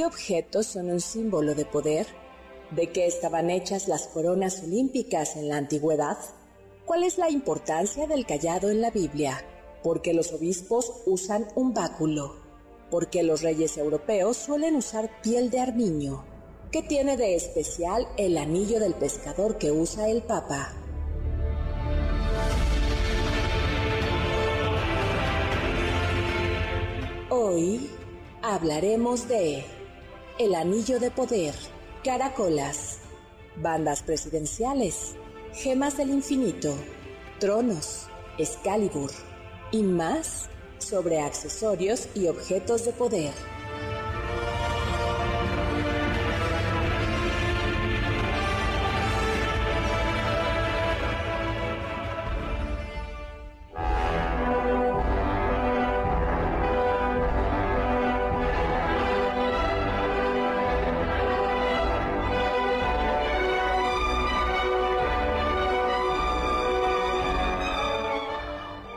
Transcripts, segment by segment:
¿Qué objetos son un símbolo de poder? ¿De qué estaban hechas las coronas olímpicas en la antigüedad? ¿Cuál es la importancia del callado en la Biblia? ¿Por qué los obispos usan un báculo? ¿Por qué los reyes europeos suelen usar piel de armiño? ¿Qué tiene de especial el anillo del pescador que usa el Papa? Hoy hablaremos de el anillo de poder, caracolas, bandas presidenciales, gemas del infinito, tronos, Excalibur y más sobre accesorios y objetos de poder.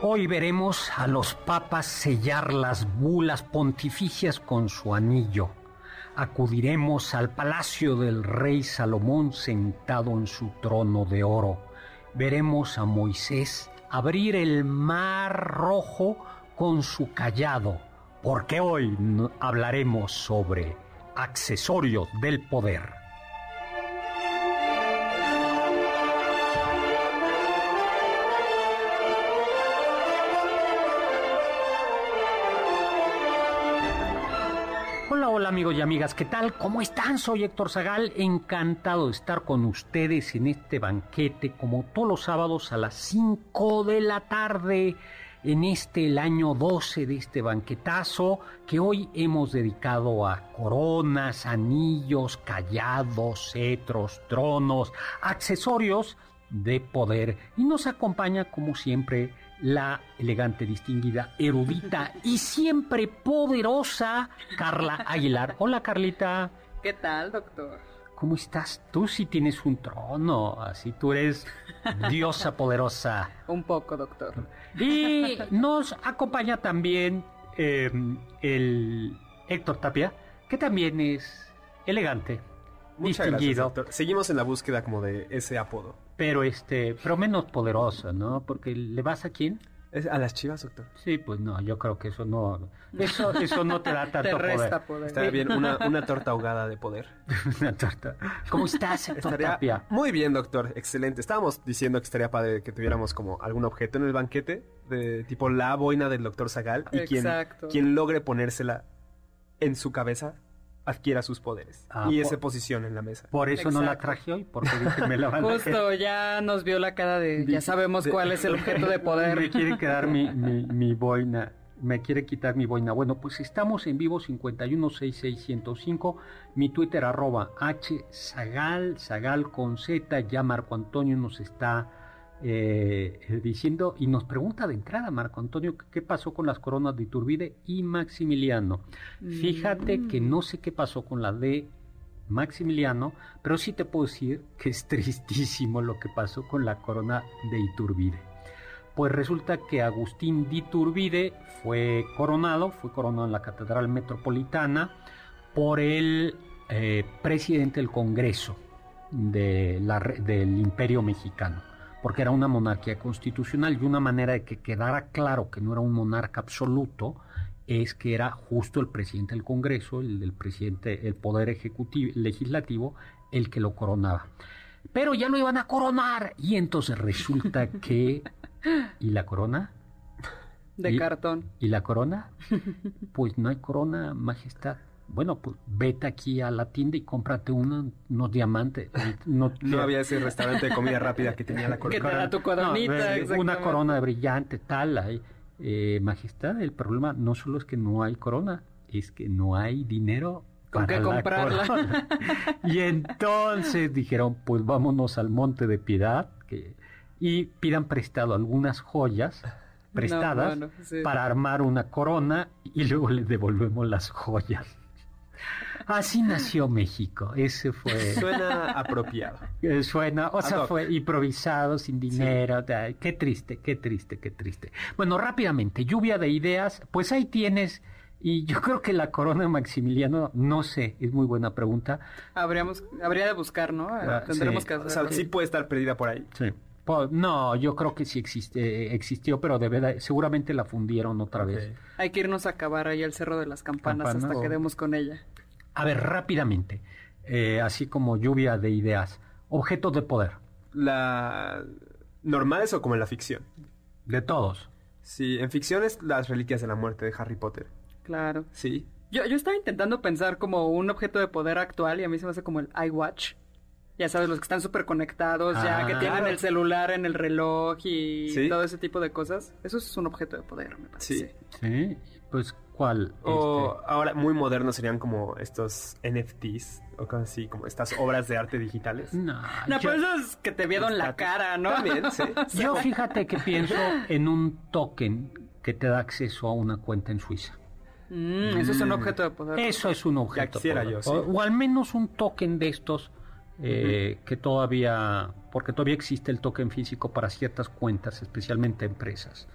Hoy veremos a los papas sellar las bulas pontificias con su anillo. Acudiremos al palacio del rey Salomón sentado en su trono de oro. Veremos a Moisés abrir el mar rojo con su callado, porque hoy hablaremos sobre accesorios del poder. Amigos y amigas, ¿qué tal? ¿Cómo están? Soy Héctor Zagal, encantado de estar con ustedes en este banquete como todos los sábados a las 5 de la tarde en este el año 12 de este banquetazo que hoy hemos dedicado a coronas, anillos, callados, cetros, tronos, accesorios de poder y nos acompaña como siempre la elegante, distinguida, erudita y siempre poderosa Carla Aguilar. Hola Carlita. ¿Qué tal, doctor? ¿Cómo estás? Tú sí tienes un trono, así tú eres diosa poderosa. un poco, doctor. Y nos acompaña también em, el Héctor Tapia, que también es elegante. Muchas distinguido. Gracias, Seguimos en la búsqueda como de ese apodo pero este, pero menos poderosa, ¿no? Porque le vas a quién? a las chivas, doctor. Sí, pues no, yo creo que eso no, eso, eso no te da tanto te resta poder. Está bien, una, una, torta ahogada de poder. una torta. ¿Cómo estás, estaría, Muy bien, doctor, excelente. Estábamos diciendo que estaría padre que tuviéramos como algún objeto en el banquete, de tipo la boina del doctor Zagal, y quien, quien logre ponérsela en su cabeza adquiera sus poderes ah, y esa posición en la mesa. Por eso no la traje hoy, porque dije me la van Justo, ya nos vio la cara de, ya sabemos cuál es el objeto de poder. Me quiere quedar mi, mi, boina, me quiere quitar mi boina. Bueno, pues estamos en vivo 5166105, mi Twitter arroba h sagal, sagal con z, ya Marco Antonio nos está eh, diciendo y nos pregunta de entrada Marco Antonio qué pasó con las coronas de Iturbide y Maximiliano. Fíjate que no sé qué pasó con la de Maximiliano, pero sí te puedo decir que es tristísimo lo que pasó con la corona de Iturbide. Pues resulta que Agustín de Iturbide fue coronado, fue coronado en la Catedral Metropolitana por el eh, presidente del Congreso de la, del Imperio Mexicano porque era una monarquía constitucional y una manera de que quedara claro que no era un monarca absoluto es que era justo el presidente del Congreso, el presidente, el poder ejecutivo, legislativo, el que lo coronaba. Pero ya lo iban a coronar y entonces resulta que ¿y la corona? De cartón. ¿Y la corona? Pues no hay corona, majestad bueno, pues vete aquí a la tienda y cómprate unos diamantes. No, había ese restaurante de comida rápida que tenía la corona. tu coronita. una corona de brillante, tal. Eh, majestad, el problema no solo es que no hay corona, es que no hay dinero con qué comprarla. y entonces dijeron, pues vámonos al Monte de Piedad que, y pidan prestado algunas joyas prestadas para armar una corona y luego les devolvemos las joyas. Así nació México. Ese fue. Suena apropiado. Eh, suena, o sea, fue improvisado, sin dinero. Qué triste, qué triste, qué triste. Bueno, rápidamente, lluvia de ideas. Pues ahí tienes. Y yo creo que la corona de Maximiliano, no sé, es muy buena pregunta. Habríamos, habría de buscar, ¿no? Ah, Tendremos que hacer. O sea, sí puede estar perdida por ahí. Sí. No, yo creo que sí existe, existió, pero de seguramente la fundieron otra vez. Hay que irnos a acabar ahí al Cerro de las Campanas hasta que demos con ella. A ver, rápidamente, eh, así como lluvia de ideas, objetos de poder. La normales o como en la ficción. De todos. Sí, en ficción es las reliquias de la muerte de Harry Potter. Claro. Sí. Yo, yo estaba intentando pensar como un objeto de poder actual y a mí se me hace como el iWatch. Ya sabes, los que están súper conectados, ya que ah. tienen el celular en el reloj y todo ese tipo de cosas. Eso es un objeto de poder, me parece. Sí. Sí, pues ¿cuál? O este? ahora muy modernos serían como estos NFTs o cosas así, como estas obras de arte digitales. No, no pues es que te vieron la cara, ¿no? También, sí. Yo fíjate que pienso en un token que te da acceso a una cuenta en Suiza. Mm, eso es un objeto de poder. Eso es un objeto. de poder. Yo, o, al menos un token de estos eh, que todavía, porque todavía existe el token físico para ciertas cuentas, especialmente empresas.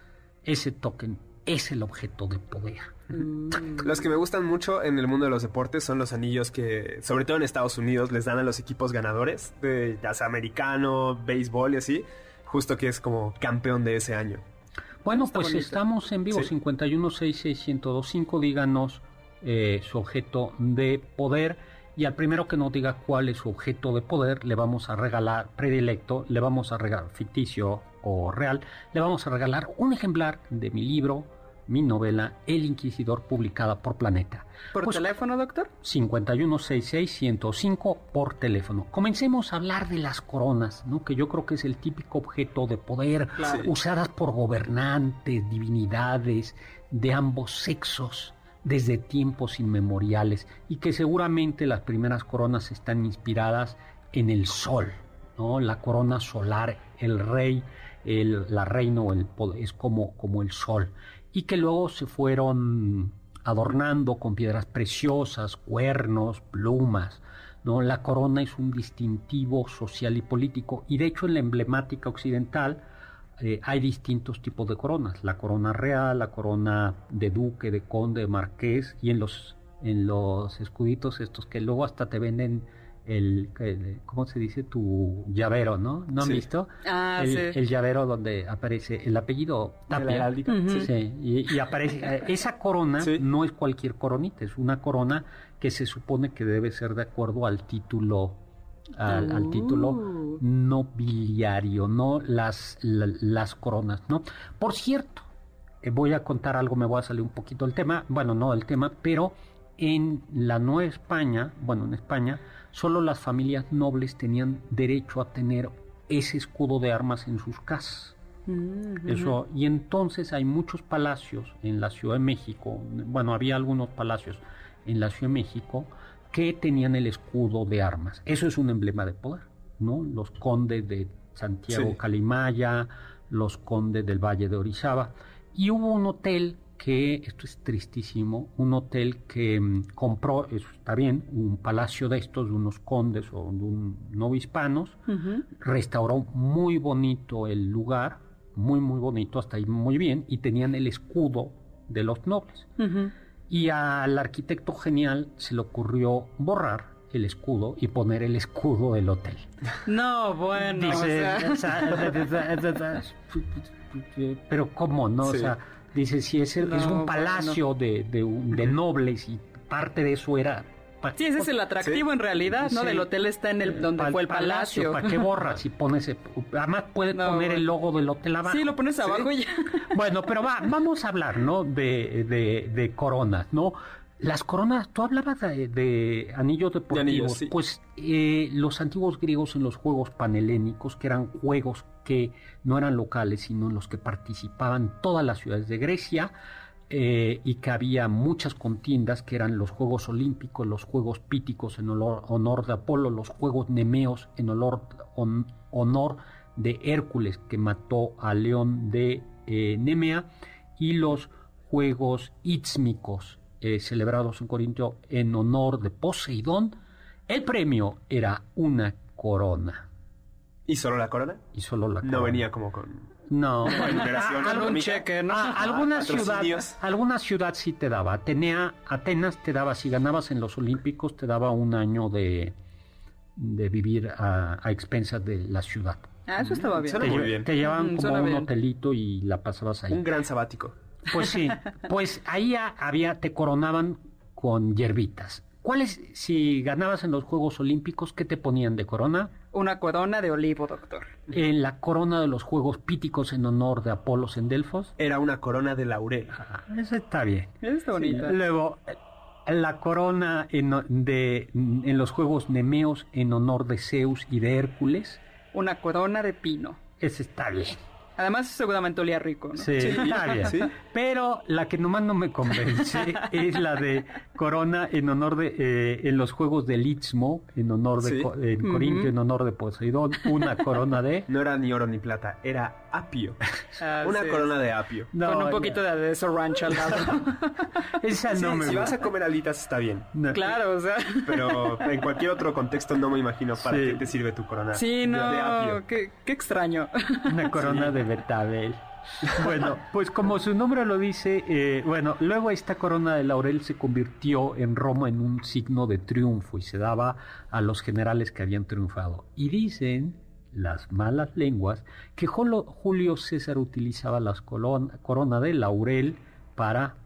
Ese token es el objeto de poder. Mm. Los que me gustan mucho en el mundo de los deportes son los anillos que, sobre todo en Estados Unidos, les dan a los equipos ganadores, de, ya sea americano, béisbol y así, justo que es como campeón de ese año. Bueno, pues estamos en vivo, ¿Sí? díganos eh, su objeto de poder y al primero que nos diga cuál es su objeto de poder, le vamos a regalar, predilecto, le vamos a regalar, ficticio o real, le vamos a regalar un ejemplar de mi libro, mi novela El Inquisidor, publicada por Planeta. ¿Por pues, teléfono, doctor? 5166-105 por teléfono. Comencemos a hablar de las coronas, ¿no? que yo creo que es el típico objeto de poder usadas por gobernantes, divinidades de ambos sexos desde tiempos inmemoriales y que seguramente las primeras coronas están inspiradas en el sol, ¿no? La corona solar, el rey, el, la reina o el es como, como el sol y que luego se fueron adornando con piedras preciosas, cuernos, plumas, ¿no? La corona es un distintivo social y político y de hecho en la emblemática occidental eh, hay distintos tipos de coronas, la corona real, la corona de duque, de conde, de marqués y en los en los escuditos estos que luego hasta te venden el, ¿cómo se dice? Tu llavero, ¿no? ¿No han visto? Ah, el, sí. el, llavero donde aparece el apellido Tapia. sí, y, aparece, eh, esa corona no es cualquier coronita, es una corona que se supone que debe ser de acuerdo al título al, título uh. nobiliario, no las, las coronas, ¿no? Por cierto, eh, voy a contar algo, me voy a salir un poquito del tema, bueno, no del tema, pero en la Nueva España, bueno, en España, solo las familias nobles tenían derecho a tener ese escudo de armas en sus casas. Mm, Eso, y entonces hay muchos palacios en la Ciudad de México, bueno, había algunos palacios en la Ciudad de México que tenían el escudo de armas. Eso es un emblema de poder, ¿no? Los condes de Santiago Calimaya, los condes del Valle de Orizaba. Y hubo un hotel que, esto es tristísimo, un hotel que mm, compró, eso está bien, un palacio de estos, de unos condes o de un novohispanos, restauró muy bonito el lugar, muy, muy bonito, hasta ahí muy bien, y tenían el escudo de los nobles. Y al arquitecto genial se le ocurrió borrar el escudo y poner el escudo del hotel. No, bueno. pero ¿cómo no? O sea, dice, si es, es un palacio de, de, de nobles y parte de eso era Sí, ese es el atractivo en realidad, ¿no? Del hotel está en el donde fue el palacio. ¿Para qué borras si pones? Además puede poner el logo del hotel abajo. Sí, lo pones abajo y ya. Bueno, pero va, vamos a hablar, ¿no? De, de, de coronas, ¿no? Las coronas, tú hablabas de, anillos deportivos, pues eh, los antiguos griegos en los juegos panhelénicos, que eran juegos que no eran locales, sino en los que participaban todas las ciudades de Grecia, eh, y que había muchas contiendas que eran los Juegos Olímpicos, los Juegos Píticos en honor, de Apolo, los Juegos Nemeos en honor, de Hércules que mató a León de eh, Nemea y los Juegos Ítsmicos eh, celebrados en Corintio en honor de Poseidón. El premio era una corona. ¿Y solo la corona? Y solo la corona. No venía como con no, algún cheque, ¿no? alguna ciudad, alguna ciudad sí te daba. Atenea, Atenas te daba, si ganabas en los Olímpicos, te daba un año de, de vivir a, expensas de la ciudad. Ah, eso estaba bien. Te, muy bien. te llevaban mm, como un hotelito y la pasabas ahí. Un gran sabático. Pues sí, pues ahí había, te coronaban con hierbitas. ¿Cuáles, si ganabas en los Juegos Olímpicos, qué te ponían de corona? Una corona de olivo, doctor. En la corona de los Juegos Píticos en honor de Apolos en Delfos. Era una corona de laurel. Ah, eso está bien. Eso está bonita. Luego, la corona en, de, en los Juegos Nemeos en honor de Zeus y de Hércules. Una corona de pino. Eso está bien. Además, seguramente olía rico, ¿no? Sí, está bien. Pero la que nomás no me convence es la de Corona en honor de eh, en los Juegos del Istmo, en honor de en Corintio, en honor de Poseidón, una corona de. No era ni oro ni plata, era apio. Ah, una corona de apio. Con un poquito de eso ranch al lado. Esa no me Si vas a comer alitas está bien. Claro, o sea. Pero en cualquier otro contexto no me imagino para qué te sirve tu corona. Sí, no. De apio. Qué, qué extraño. Una corona de Betabel. Bueno, pues como su nombre lo dice, eh, bueno, luego esta corona de laurel se convirtió en Roma en un signo de triunfo y se daba a los generales que habían triunfado. Y dicen las malas lenguas que Julio César utilizaba la corona de laurel para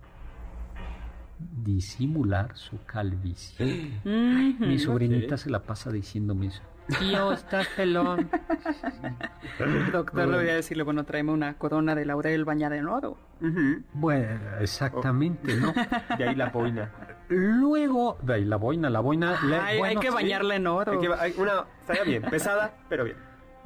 disimular su calvicie. Mi sobrinita se la pasa diciéndome eso. Tío, estás pelón. El doctor le voy a decirle, bueno, tráeme una corona de laurel bañada en oro. Bueno, exactamente, ¿no? De ahí la boina. Luego, de ahí la boina, la boina... hay que bañarla en oro. Hay una, estaría bien, pesada, pero bien.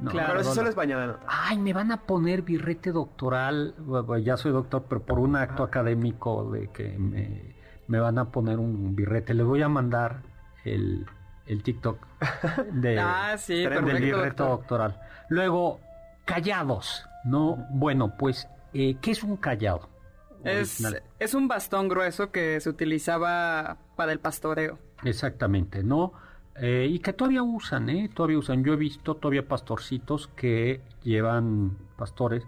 claro, pero si solo es bañada en oro. Ay, me van a poner birrete doctoral. Ya soy doctor, pero por un acto académico de que me, me van a poner un birrete. Le voy a mandar el el TikTok de, ah, sí, del reto doctoral. Luego, callados, ¿no? Bueno, pues, eh, ¿qué es un callado? Es, es, un bastón grueso que se utilizaba para el pastoreo. Exactamente, ¿no? Eh, y que todavía usan, ¿eh? Todavía usan. Yo he visto todavía pastorcitos que llevan pastores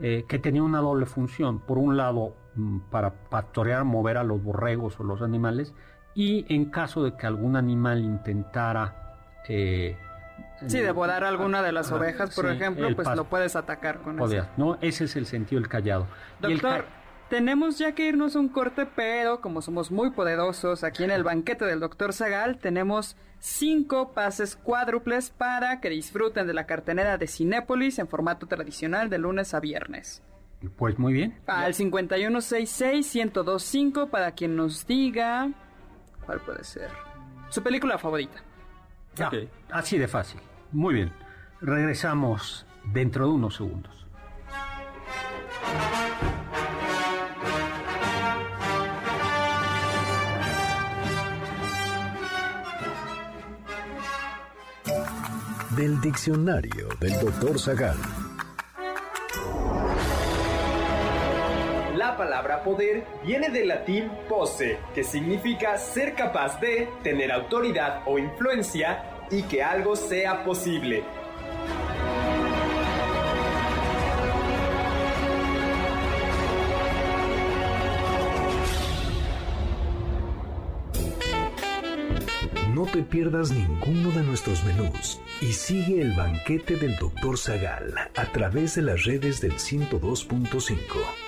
eh, que tenían una doble función. Por un lado, mm, para pastorear, mover a los borregos o los animales, y en caso de que algún animal intentara... Eh, sí, devorar alguna de las ovejas, por ejemplo, pues lo puedes atacar con eso. ¿no? Ese es el sentido del callado. Doctor, tenemos ya que irnos un corte, pero como somos muy poderosos aquí en el banquete del doctor Zagal, tenemos cinco pases cuádruples para que disfruten de la cartenera de Cinépolis en formato tradicional de lunes a viernes. Pues muy bien. Al 5166-1025 para quien nos diga ¿Cuál puede ser? Su película favorita. Así de fácil. Muy bien. Regresamos dentro de unos segundos. Del diccionario del doctor Zagal. Palabra poder viene del latín posse, que significa ser capaz de tener autoridad o influencia y que algo sea posible. No te pierdas ninguno de nuestros menús y sigue el banquete del Dr. Zagal a través de las redes del 102.5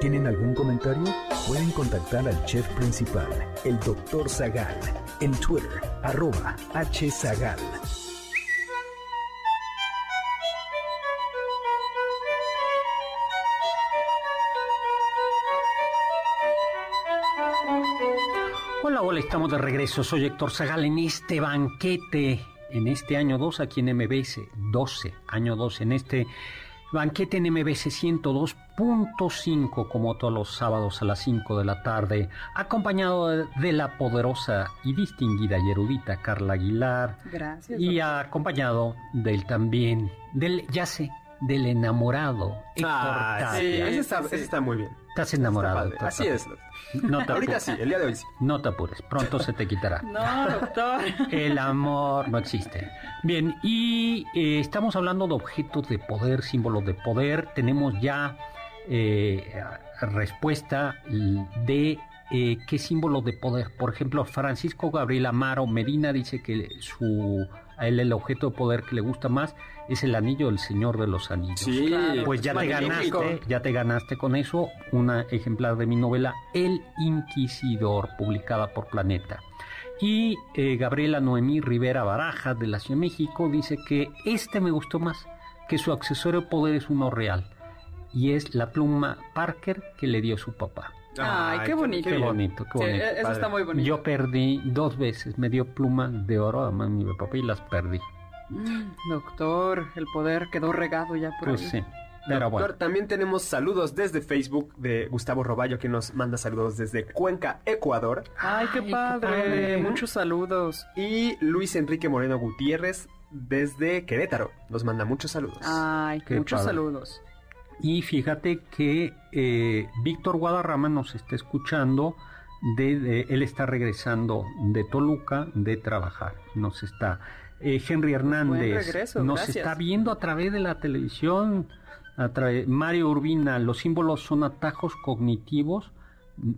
¿Tienen algún comentario? Pueden contactar al chef principal, el Dr. Zagal, en Twitter, arroba hzagal. Hola, hola, estamos de regreso. Soy Héctor Zagal en este banquete, en este año 2 aquí en MBS, 12, año 2, en este banquete en MBS 102.5, como todos los sábados a las 5 de la tarde, acompañado de la poderosa y distinguida y erudita Carla Aguilar. Gracias. Y acompañado del también, del, ya sé, del enamorado Héctor ah, Sí, ese está, muy bien. Estás enamorado. Así es. No Ahorita sí, el día de hoy sí. No te apures, pronto se te quitará. no, doctor. El amor no existe. Bien, y eh, estamos hablando de objetos de poder, símbolos de poder. Tenemos ya eh, respuesta de eh, qué símbolo de poder. Por ejemplo, Francisco Gabriel Amaro Medina dice que su a él el objeto de poder que le gusta más es el anillo del Señor de los Anillos. Sí, pues ya te ganaste, ya te ganaste con eso una ejemplar de mi novela El Inquisidor, publicada por Planeta. Y eh, Gabriela Noemí Rivera Baraja de la Ciudad de México dice que este me gustó más, que su accesorio de poder es uno real y es la pluma Parker que le dio su papá. Ay, qué bonito. Qué bonito, qué bonito. eso está muy bonito. Yo perdí dos veces, me dio pluma de oro a mi papá y las perdí. Doctor, el poder quedó regado ya por pues sí. Pero Doctor, también tenemos saludos desde Facebook de Gustavo Roballo que nos manda saludos desde Cuenca, Ecuador. Ay, qué, padre. Muchos saludos. Y Luis Enrique Moreno Gutiérrez desde Querétaro nos manda muchos saludos. Ay, qué muchos saludos. Y fíjate que eh, Víctor Guadarrama nos está escuchando, de, él está regresando de Toluca de trabajar, nos está. Eh, Henry Hernández nos está viendo a través de la televisión, a Mario Urbina, los símbolos son atajos cognitivos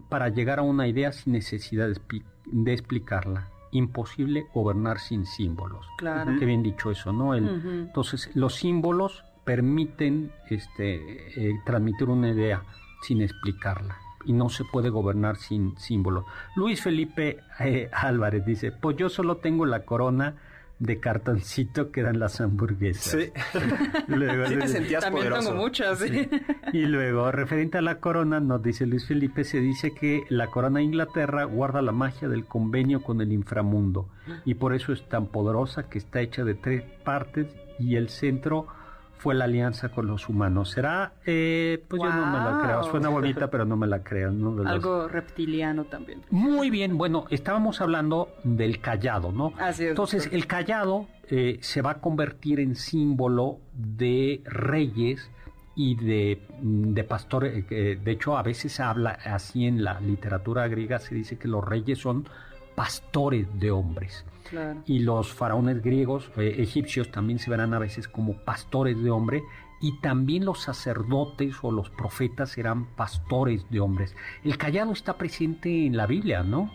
para llegar a una idea sin necesidad de, explicarla imposible gobernar sin símbolos. Claro. Qué bien dicho eso, ¿no? Entonces, los símbolos permiten este, eh, transmitir una idea sin explicarla y no se puede gobernar sin símbolos. Luis Felipe eh, Álvarez dice, pues yo solo tengo la corona de cartoncito que dan las hamburguesas. Sí. luego, te sentías También tengo muchas, ¿sí? Y luego, referente a la corona, nos dice Luis Felipe, se dice que la corona de Inglaterra guarda la magia del convenio con el inframundo y por eso es tan poderosa que está hecha de tres partes y el centro fue la alianza con los humanos. ¿Será? Eh, pues yo no me la creo. Suena bonita, pero no me la creo. Algo reptiliano también. Muy bien, bueno, estábamos hablando del callado, ¿no? Así es. Entonces, el callado eh, se va a convertir en símbolo de reyes y de, mm, de pastores. Eh, de hecho, a veces se habla así en la literatura griega, se dice que los reyes son pastores de hombres. Y los faraones griegos, eh, egipcios, también se verán a veces como pastores de hombre. Y también los sacerdotes o los profetas serán pastores de hombres. El callado está presente en la Biblia, ¿no?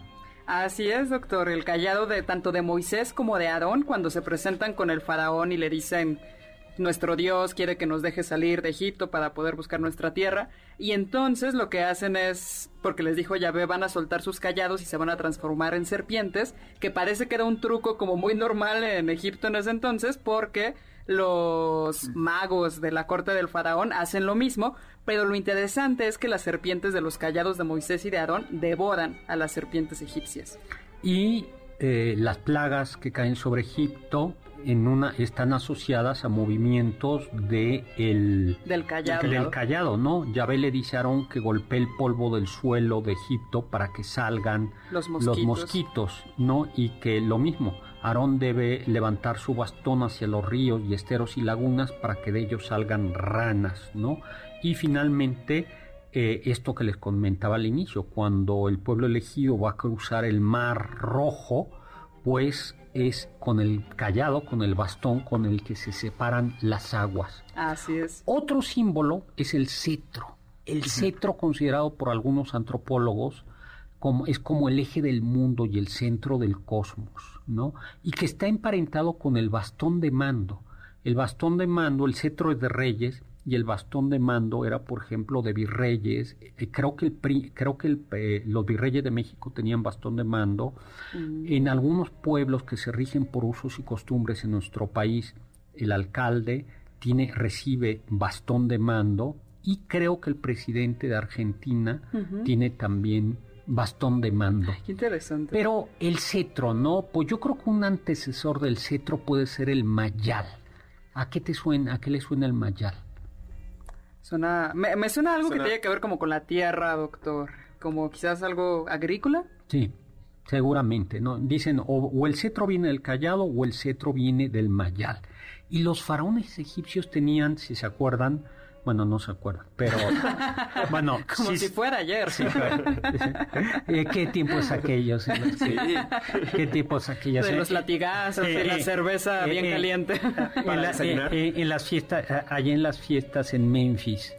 Así es, doctor. El callado de tanto de Moisés como de Aarón, cuando se presentan con el faraón y le dicen, nuestro Dios quiere que nos deje salir de Egipto para poder buscar nuestra tierra. Y entonces lo que hacen es, porque les dijo Yahvé, van a soltar sus callados y se van a transformar en serpientes, que parece que era un truco como muy normal en Egipto en ese entonces, porque los magos de la corte del faraón hacen lo mismo, pero lo interesante es que las serpientes de los callados de Moisés y de Aarón devoran a las serpientes egipcias. Y eh, las plagas que caen sobre Egipto en una están asociadas a movimientos de el, del callado. Del callado, ¿no? Yahvé le dice a Aarón que golpee el polvo del suelo de Egipto para que salgan los mosquitos. los mosquitos, ¿no? Y que lo mismo, Aarón debe levantar su bastón hacia los ríos y esteros y lagunas para que de ellos salgan ranas, ¿no? Y finalmente, eh, esto que les comentaba al inicio, cuando el pueblo elegido va a cruzar el mar rojo, pues es con el callado, con el bastón con el que se separan las aguas. Así es. Otro símbolo es el cetro. El cetro considerado por algunos antropólogos como, es como el eje del mundo y el centro del cosmos, ¿no? Y que está emparentado con el bastón de mando. El bastón de mando, el cetro es de reyes y el bastón de mando era, por ejemplo, de virreyes. Eh, creo que, el, creo que eh, los virreyes de México tenían bastón de mando. Mm. En algunos pueblos que se rigen por usos y costumbres en nuestro país, el alcalde tiene, recibe bastón de mando y creo que el presidente de Argentina tiene también bastón de mando. qué interesante. Pero el cetro, ¿no? Pues yo creo que un antecesor del cetro puede ser el mayal. ¿A qué te suena? ¿A qué le suena el mayal? Suena, me, suena algo que tiene que ver como con la tierra, doctor. Como quizás algo agrícola. Sí, seguramente, ¿no? Dicen o, el cetro viene del callado o el cetro viene del mayal. Y los faraones egipcios tenían, si se acuerdan, bueno, no se acuerdan, pero bueno, como si fuera ayer. Eh, ¿Qué tiempos aquellos? Sí. ¿Qué tiempos aquellos? De los latigazos, y la eh, cerveza bien eh, caliente. En, las fiestas, allá en las fiestas en Memphis,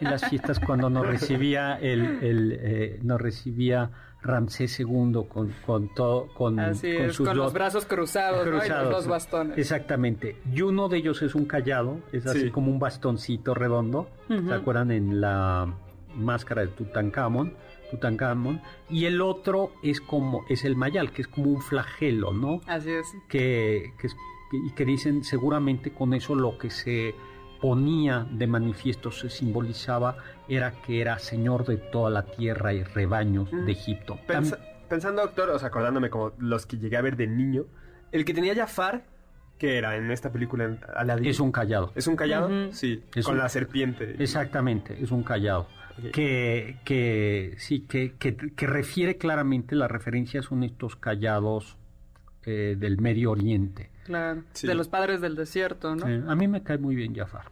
en las fiestas cuando nos recibía el, el nos recibía Ramsés II con, con todo con, con, los brazos cruzados, y los dos bastones. Exactamente. Y uno de ellos es un callado, es así como un bastoncito redondo. ¿Se acuerdan en la máscara de Tutankamón? Tutankamón, y el otro es como es el mayal, que es como un flagelo, ¿no? Así es. Que, que, y que dicen seguramente con eso lo que se ponía de manifiesto, se simbolizaba, era que era señor de toda la tierra y rebaños de Egipto. pensando, doctor, o sea, acordándome como los que llegué a ver de niño, el que tenía Jafar, que era en esta película Aladdin. Es un callado. ¿Es un callado? Sí, con la serpiente. Exactamente, es un callado. Que, que sí, que, que, refiere claramente, las referencias son estos callados eh, del Medio Oriente. Claro, de los padres del desierto, ¿no? a mí me cae muy bien Jafar.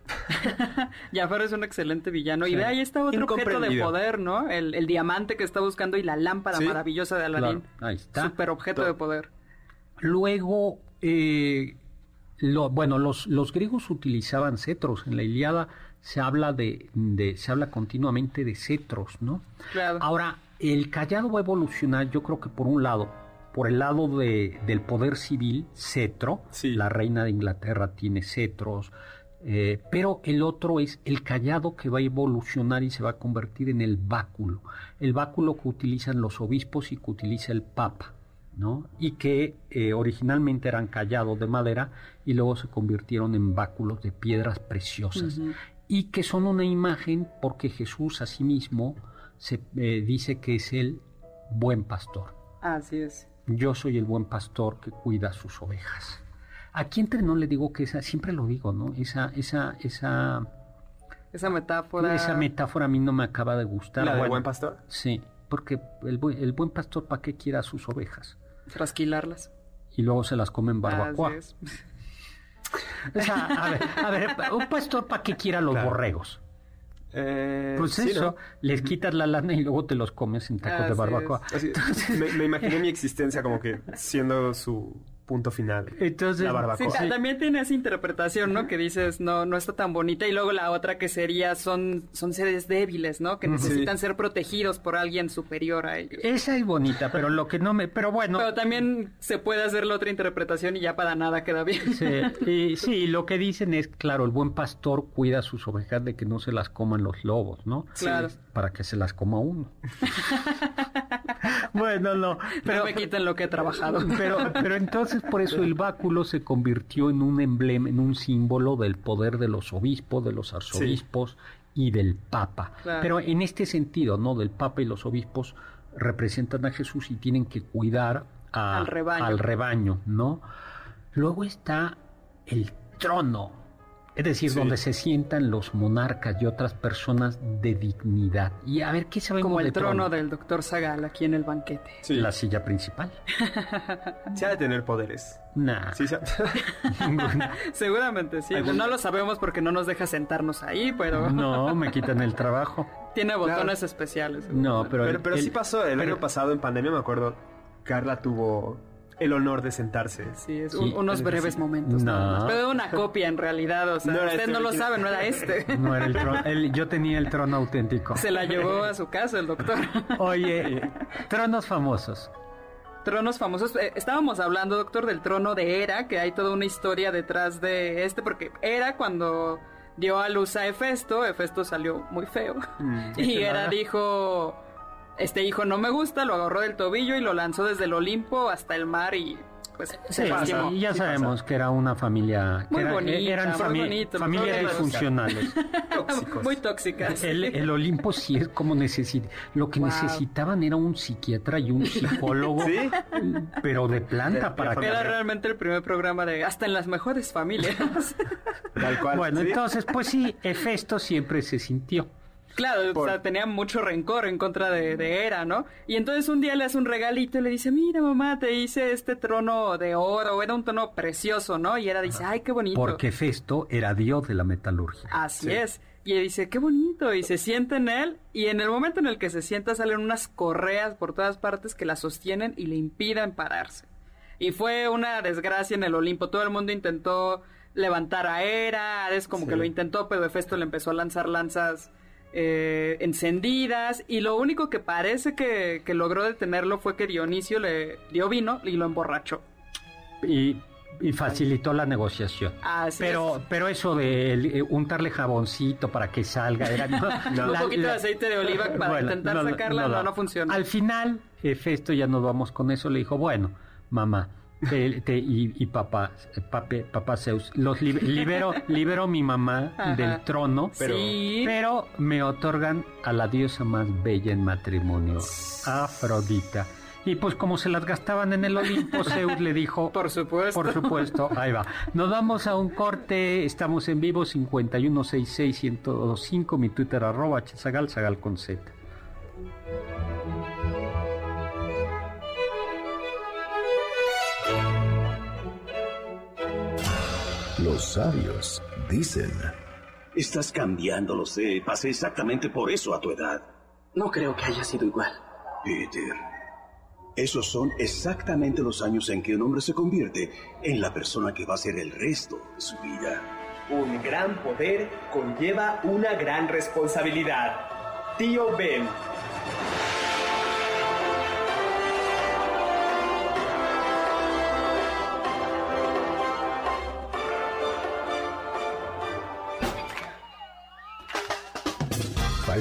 Jafar es un excelente villano. Y de ahí está otro objeto de poder, ¿no? El, diamante que está buscando y la lámpara maravillosa de Aladín. Ahí está. Super objeto de poder. Luego, eh, lo, bueno, los, los griegos utilizaban cetros. En la Iliada se habla de, de, se habla continuamente de cetros, ¿no? Claro. Ahora, el callado va a evolucionar, yo creo que por un lado, por el lado de, del poder civil, cetro, la reina de Inglaterra tiene cetros, eh, pero el otro es el callado que va a evolucionar y se va a convertir en el báculo, el báculo que utilizan los obispos y que utiliza el papa. ¿no? y que eh, originalmente eran callados de madera y luego se convirtieron en báculos de piedras preciosas y que son una imagen porque Jesús a sí mismo se eh, dice que es el buen pastor. Así es. Yo soy el buen pastor que cuida sus ovejas. Aquí entre no le digo que esa, siempre lo digo, ¿no? Esa, esa, esa. Esa metáfora. Esa metáfora a mí no me acaba de gustar. ¿La del buen pastor? Sí, porque el, el buen pastor, ¿para qué quiera sus ovejas? Trasquilarlas. Y luego se las come en barbacoa. o sea, a ver, a ver, un pastor, ¿para qué quiera los borregos? Eh, pues eso, les quitas la lana y luego te los comes en tacos de barbacoa. me, imaginé mi existencia como que siendo su punto final. Entonces, la barbacoa. también tiene esa interpretación, ¿no? Que dices, no, no está tan bonita. Y luego la otra que sería, son, son seres débiles, ¿no? Que necesitan ser protegidos por alguien superior a ellos. Esa es bonita, pero lo que no me, pero bueno. Pero también se puede hacer la otra interpretación y ya para nada queda bien. Sí, y, sí, lo que dicen es, claro, el buen pastor cuida a sus ovejas de que no se las coman los lobos, ¿no? Claro. Para que se las coma uno. bueno, no. Pero me quiten lo que he trabajado. Pero, pero entonces por eso el báculo se convirtió en un emblema, en un símbolo del poder de los obispos, de los arzobispos y del Papa. Pero en este sentido, ¿no? Del Papa y los obispos representan a Jesús y tienen que cuidar al, rebaño. al rebaño, ¿no? Luego está el trono, es decir, donde se sientan los monarcas y otras personas de dignidad. Y a ver, ¿qué sabemos Como el trono, del doctor Zagal aquí en el banquete. La silla principal. se ha de tener poderes. Nah. Sí, Seguramente sí. No lo sabemos porque no nos deja sentarnos ahí, pero... no, me quitan el trabajo. Tiene botones especiales. No, pero... Pero, sí pasó. El año pasado en pandemia, me acuerdo, Carla tuvo el honor de sentarse. Sí, es unos breves momentos. No. Pero una copia en realidad, o sea, no usted este no lo sabe, no era este. No era el trono, yo tenía el trono auténtico. Se la llevó a su casa el doctor. Oye, tronos famosos. Tronos famosos. Eh, estábamos hablando, doctor, del trono de Hera, que hay toda una historia detrás de este, porque Hera cuando dio a luz a Hefesto, Hefesto salió muy feo. Mm, y Hera dijo, este hijo no me gusta, lo agarró del tobillo y lo lanzó desde el Olimpo hasta el mar y pues sí, ya sabemos que era una familia muy bonita, eran familias disfuncionales. Muy tóxicas. El, Olimpo sí es como necesita lo que necesitaban era un psiquiatra y un psicólogo pero de planta para que era realmente el primer programa de hasta en las mejores familias. Tal cual, bueno entonces pues sí Hefesto siempre se sintió Claro, o sea, tenía mucho rencor en contra de, de Hera, ¿no? Y entonces un día le hace un regalito y le dice, mira mamá, te hice este trono de oro, era un tono precioso, ¿no? Y Hera dice, ay, qué bonito. Porque Festo era dios de la metalurgia. Así es. Y dice, qué bonito, y se sienta en él, y en el momento en el que se sienta salen unas correas por todas partes que la sostienen y le impiden pararse. Y fue una desgracia en el Olimpo, todo el mundo intentó levantar a Hera, es como que lo intentó, pero Festo le empezó a lanzar lanzas eh, encendidas y lo único que parece que, logró detenerlo fue que Dionisio le dio vino y lo emborrachó. Y, facilitó la negociación. pero, pero eso de eh, untarle jaboncito para que salga era un poquito de aceite de oliva para intentar sacarla no, no, funciona. Al final, Festo ya nos vamos con eso, le dijo, bueno, mamá, y, papá, papá Zeus, los libero, libero mi mamá del trono, pero, pero me otorgan a la diosa más bella en matrimonio, Afrodita. Y pues como se las gastaban en el Olimpo, Zeus le dijo... Por supuesto. Por supuesto, ahí va. Nos vamos a un corte, estamos en vivo, 5166125, mi Twitter arroba, chazagal, sagal con Z. Los sabios dicen... Estás cambiando, lo sé. Pasé exactamente por eso a tu edad. No creo que haya sido igual. Peter, esos son exactamente los años en que un hombre se convierte en la persona que va a ser el resto de su vida. Un gran poder conlleva una gran responsabilidad. Tío Ben.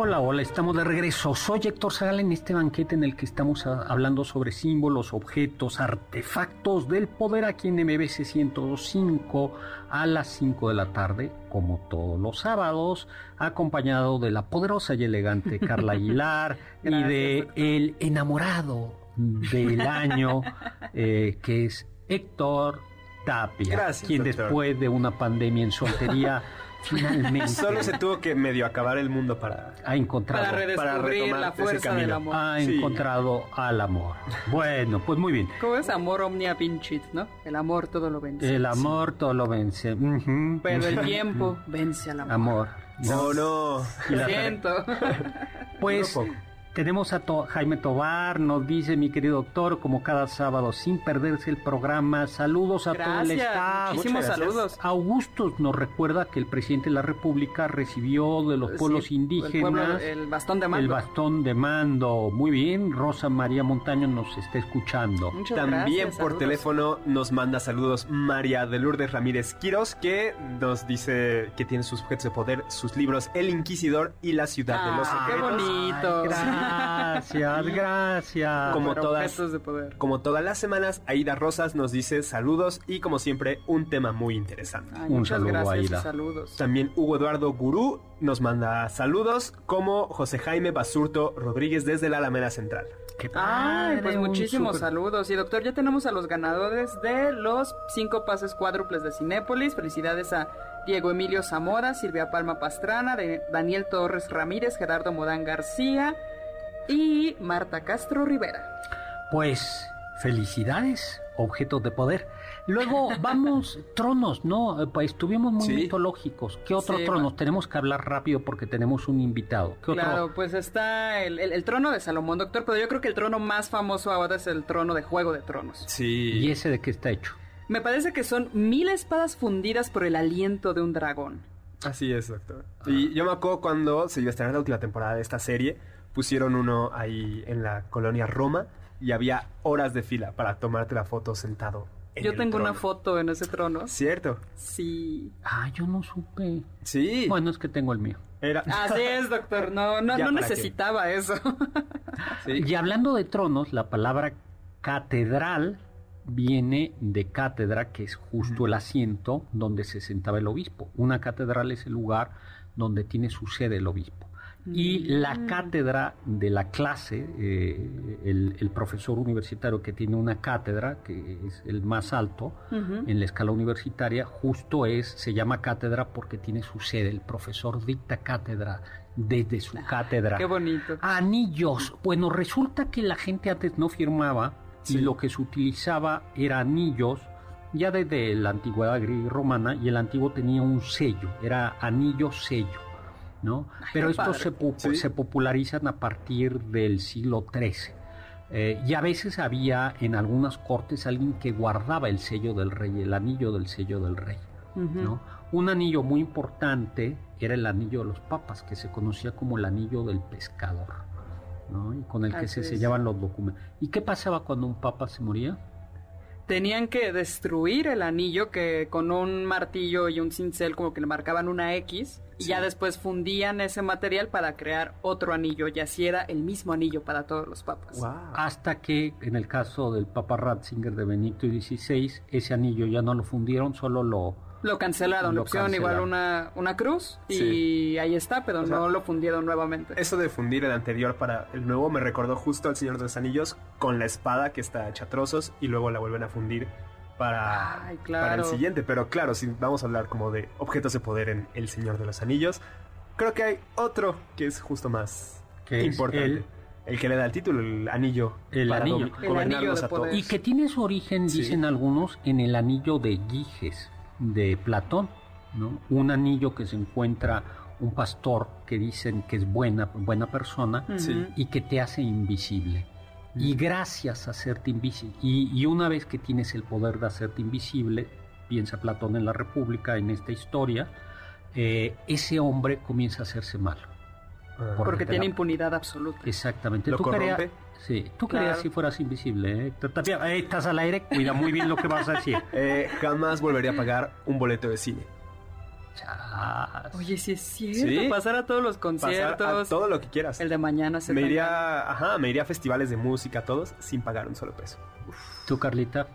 Hola, estamos de regreso. Soy Héctor Zagal en este banquete en el que estamos hablando sobre símbolos, objetos, artefactos del poder aquí en MBC 105 a las 5 de la tarde, como todos los sábados, acompañado de la poderosa y elegante Carla Aguilar y de el enamorado del año, eh, que es Héctor Tapia, quien después de una pandemia en soltería Finalmente. Solo se tuvo que medio acabar el mundo para, ha encontrado, para redescubrir la fuerza del amor. Ha encontrado al amor. Bueno, pues muy bien. ¿Cómo es amor omnia vincit, no? El amor todo lo vence. El amor todo lo vence. Pero el tiempo vence al amor. Amor. No, no. Lo siento. Pues tenemos a Jaime Tobar, nos dice mi querido doctor, como cada sábado, sin perderse el programa. Saludos a todo el staff. Muchísimos saludos. Augusto nos recuerda que el presidente de la República recibió de los pueblos indígenas el, bastón de mando. El bastón de mando. Muy bien, Rosa María Montaño nos está escuchando. También por teléfono nos manda saludos María de Lourdes Ramírez Quiros, que nos dice que tiene sus objetos de poder, sus libros El Inquisidor y La Ciudad de los Secretos. ¡Qué bonito! Gracias, gracias. Como todas, de poder. como todas las semanas, Aida Rosas nos dice saludos y como siempre un tema muy interesante. un saludo, gracias Aida. saludos. También Hugo Eduardo Gurú nos manda saludos, como José Jaime Basurto Rodríguez desde la Alameda Central. Qué Ay, pues padre, muchísimos saludos. Y doctor, ya tenemos a los ganadores de los cinco pases cuádruples de Cinépolis. Felicidades a Diego Emilio Zamora, Silvia Palma Pastrana, de Daniel Torres Ramírez, Gerardo Modán García y Marta Castro Rivera. Pues felicidades, objetos de poder. Luego vamos, tronos, ¿no? Pues estuvimos muy Sí. mitológicos. ¿Qué otro Sí, tronos? Tenemos que hablar rápido porque tenemos un invitado. ¿Qué otro? Claro, pues está el, el- el trono de Salomón, doctor, pero yo creo que el trono más famoso ahora es el trono de Juego de Tronos. Sí. ¿Y ese de qué está hecho? Me parece que son mil espadas fundidas por el aliento de un dragón. Así es, doctor. Y yo me acuerdo cuando se iba a estrenar la última temporada de esta serie, pusieron uno ahí en la colonia Roma y había horas de fila para tomarte la foto sentado. en Yo el tengo una foto en ese trono. Cierto. Sí. Ah, yo no supe. Sí. Bueno, es que tengo el mío. Era. Así es, doctor. No, no, no necesitaba eso. Sí. Y hablando de tronos, la palabra catedral viene de cátedra, que es justo el asiento donde se sentaba el obispo. Una catedral es el lugar donde tiene su sede el obispo. Y la cátedra de la clase, eh, el, el profesor universitario que tiene una cátedra, que es el más alto en la escala universitaria, justo es, se llama cátedra porque tiene su sede. El profesor dicta cátedra desde su cátedra. Qué bonito. Anillos. Bueno, resulta que la gente antes no firmaba Sí. y lo que se utilizaba era anillos ya desde la antigüedad griega y romana y el antiguo tenía un sello, era anillo sello, ¿no? Pero estos se, Sí. se popularizan a partir del siglo XIII. Eh, y a veces había en algunas cortes alguien que guardaba el sello del rey, el anillo del sello del rey. ¿no? Un anillo muy importante era el anillo de los papas, que se conocía como el anillo del pescador, ¿no? y con el que Así se sellaban los documentos. ¿Y qué pasaba cuando un papa se moría? Tenían que destruir el anillo que con un martillo y un cincel como que le marcaban una X y ya después fundían ese material para crear otro anillo y así era el mismo anillo para todos los papas. Wow. Hasta que, en el caso del papa Ratzinger de Benito XVI, ese anillo ya no lo fundieron, solo lo... Lo cancelaron, Lo le pusieron igual cancelaron. una, una cruz y Sí. ahí está, pero O sea, no lo fundieron nuevamente. Eso de fundir el anterior para el nuevo me recordó justo al Señor de los Anillos con la espada que está hecha a trozos y luego la vuelven a fundir para, Ay, para el siguiente. Pero claro, si vamos a hablar como de objetos de poder en El Señor de los Anillos, creo que hay otro que es justo más Que importante. el- El que le da el título, el anillo. El para anillo. El anillo de poder. Y que tiene su origen, Sí. dicen algunos, en el anillo de Giges de Platón, ¿no? Un anillo que se encuentra un pastor que dicen que es buena, buena persona y que te hace invisible. Y gracias a hacerte invisible, y, y una vez que tienes el poder de hacerte invisible, piensa Platón en la República, en esta historia, eh, ese hombre comienza a hacerse malo. Ah. Porque tiene la- impunidad absoluta. Exactamente. ¿Lo tú querías, corrompe? Sí, tú Claro. querías si fueras invisible. ¿eh? Tapia, estás al aire, cuida muy bien lo que vas a decir. Eh, jamás volvería a pagar un boleto de cine. Chas. Oye, sí es cierto, Sí. pasar a todos los Pasar conciertos. a todo lo que quieras. El de mañana se Me iría, ajá, me iría a festivales de música, todos, sin pagar un solo peso. ¿Tú, Carlita?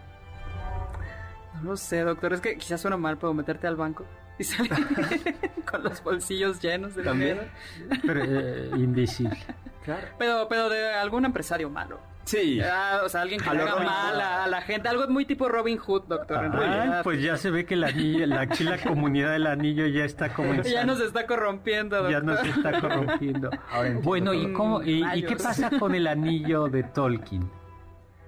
No lo sé, doctor, es que quizás suena mal, pero meterte al banco y salir con los bolsillos llenos de También. dinero. Pero, eh, invisible. Claro. Pero, pero de algún empresario malo. Sí. Ah, o sea, alguien que A le haga mal a, a la gente. Algo muy tipo Robin Hood, doctor, en Ay, realidad. pues ya se ve que la, anillo- la, aquí la comunidad del anillo ya está comenzando. Ya nos está corrompiendo, doctor. ya nos está corrompiendo. Ahora bueno, ¿y, cómo, y, y qué pasa con el anillo de Tolkien?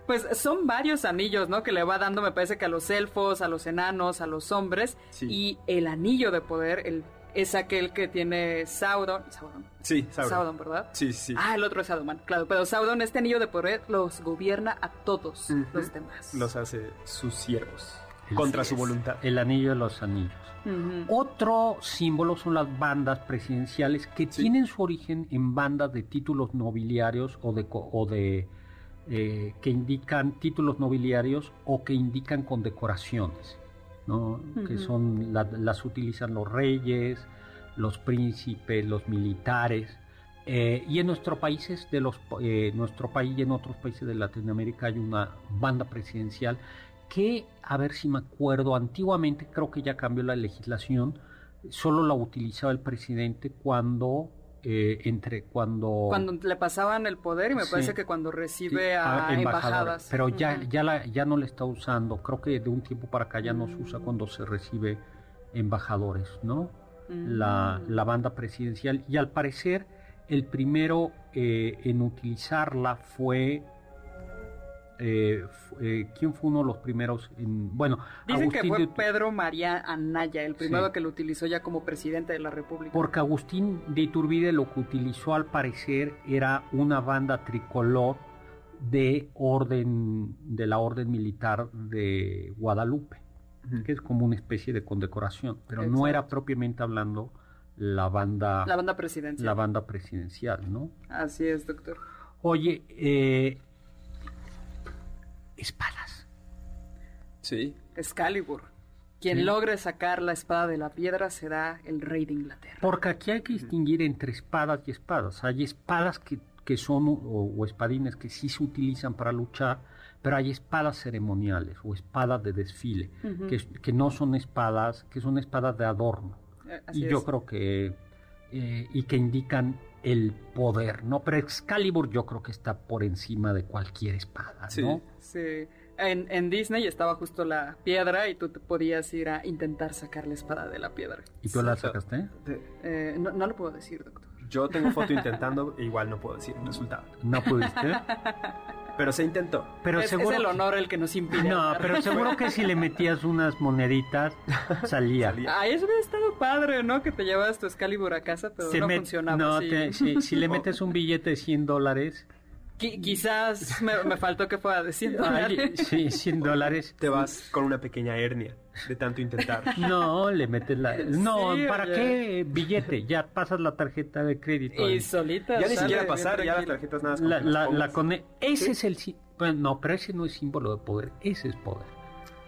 Pues son varios anillos, ¿no? Que le va dando, me parece que a los elfos, a los enanos, a los hombres. Sí. Y el anillo de poder el, es aquel que tiene Sauron. Sauron. Sí, Sauron. Sauron, ¿verdad? Sí, sí. Ah, el otro es Saruman, claro. Pero Sauron, este anillo de poder, los gobierna a todos Ujú. los demás. Los hace sus siervos. Así Contra es. su voluntad. El anillo de los anillos. Otro símbolo son las bandas presidenciales que Sí. tienen su origen en bandas de títulos nobiliarios o de, co- o de eh, que indican títulos nobiliarios o que indican condecoraciones, ¿no? que son la- las utilizan los reyes, los príncipes, los militares. Eh, y en nuestros países de los eh, nuestro país y en otros países de Latinoamérica hay una banda presidencial que a ver si me acuerdo antiguamente creo que ya cambió la legislación solo la utilizaba el presidente cuando eh, entre cuando cuando le pasaban el poder y me parece que cuando recibe a, embajadas. Pero ya ya la ya no le está usando. Creo que de un tiempo para acá ya no se usa cuando se recibe embajadores no la, la, banda presidencial. Y al parecer el primero eh, en utilizarla fue eh, eh, ¿quién fue uno de los primeros? En, bueno, dicen que fue Pedro María Anaya, el primero que lo utilizó ya como presidente de la República. Porque Agustín de Iturbide lo que utilizó al parecer era una banda tricolor de orden de la orden militar de Guadalupe, que es como una especie de condecoración, pero no era propiamente hablando la banda la banda presidencial. la banda presidencial no así es doctor. Oye eh, espadas. Sí. Excalibur. Quien logre sacar la espada de la piedra será el rey de Inglaterra. Porque aquí hay que distinguir entre espadas y espadas. Hay espadas que, que son, o, espadines que sí se utilizan para luchar, pero hay espadas ceremoniales o espadas de desfile, que, que, no son espadas, que son espadas de adorno. Eh, y yo creo que, eh, y que indican el poder, ¿no? Pero Excalibur yo creo que está por encima de cualquier espada, ¿no? Sí. En, en, Disney estaba justo la piedra y tú te podías ir a intentar sacar la espada de la piedra. ¿Y tú la sacaste? Eh, no, no lo puedo decir, doctor. Yo tengo foto intentando e igual no puedo decir el resultado. ¿No pudiste? Pero se intentó. Pero es, seguro... el honor el que nos impide. No, pero seguro que si le metías unas moneditas, salía. Ay, eso hubiera estado padre, ¿no? Que te llevas tu Excalibur a casa, pero no funcionaba no, así. si le metes un billete de 100 dólares, quizás me, faltó que fuera de 100 dólares. Sí, 100 dólares. Te vas con una pequeña hernia de tanto intentar. No, le metes la... No, ¿para qué billete? Ya pasas la tarjeta de crédito. Y solita. Ya ni siquiera pasar, ya las tarjetas nada más. La, la, con... Ese es el... Bueno, no, pero ese no es símbolo de poder, ese es poder.